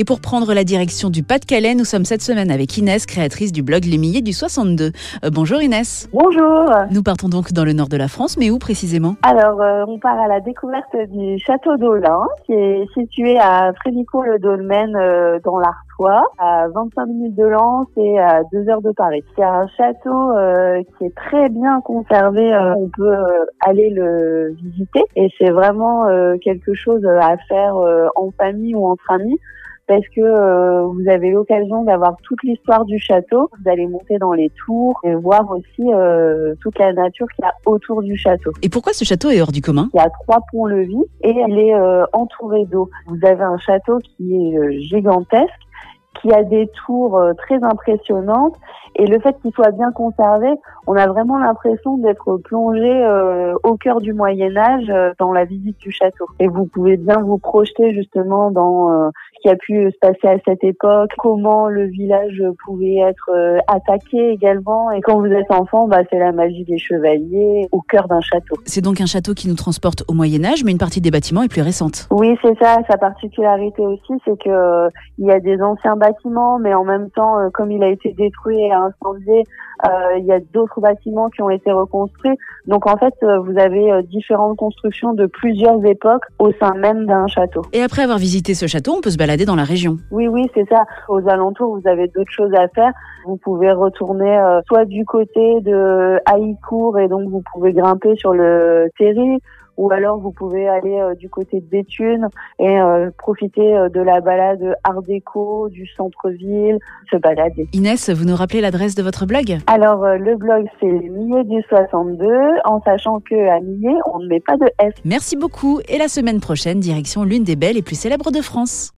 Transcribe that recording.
Et pour prendre la direction du Pas-de-Calais, nous sommes cette semaine avec Inès, créatrice du blog Les Millets du 62. Euh, bonjour Inès. Bonjour. Nous partons donc dans le nord de la France, mais où précisément Alors, euh, on part à la découverte du château d'Olin, qui est situé à Frédicourt-le-Dolmen euh, dans l'Artois, à 25 minutes de Lens et à 2 heures de Paris. C'est un château qui est très bien conservé. on peut aller le visiter et c'est vraiment quelque chose à faire en famille ou entre amis parce que euh, vous avez l'occasion d'avoir toute l'histoire du château. Vous allez monter dans les tours et voir aussi euh, toute la nature qu'il y a autour du château. Et pourquoi ce château est hors du commun? Il y a trois ponts-levis et il est euh, entouré d'eau. Vous avez un château qui est euh, gigantesque, qui a des tours euh, très impressionnantes et le fait qu'il soit bien conservé, on a vraiment l'impression d'être plongé euh, au cœur du Moyen Âge euh, dans la visite du château. Et vous pouvez bien vous projeter justement dans euh, ce qui a pu se passer à cette époque, comment le village pouvait être euh, attaqué également. Et quand vous êtes enfant, bah, c'est la magie des chevaliers au cœur d'un château. C'est donc un château qui nous transporte au Moyen Âge, mais une partie des bâtiments est plus récente. Oui, c'est ça. Sa particularité aussi, c'est que euh, il y a des anciens bâtiments, mais en même temps, euh, comme il a été détruit et incendié, euh, il y a d'autres bâtiments qui ont été reconstruits. Donc en fait, euh, vous avez différentes constructions de plusieurs époques au sein même d'un château. Et après avoir visité ce château, on peut se balader dans la région. Oui, oui, c'est ça. Aux alentours, vous avez d'autres choses à faire. Vous pouvez retourner soit du côté de Haïcourt et donc vous pouvez grimper sur le Terry, ou alors vous pouvez aller euh, du côté de Béthune et euh, profiter euh, de la balade art déco du centre-ville, se balader. Inès, vous nous rappelez l'adresse de votre blog? Alors euh, le blog c'est Millet du 62, en sachant que à Millet on ne met pas de S. Merci beaucoup et la semaine prochaine, direction l'une des belles et plus célèbres de France.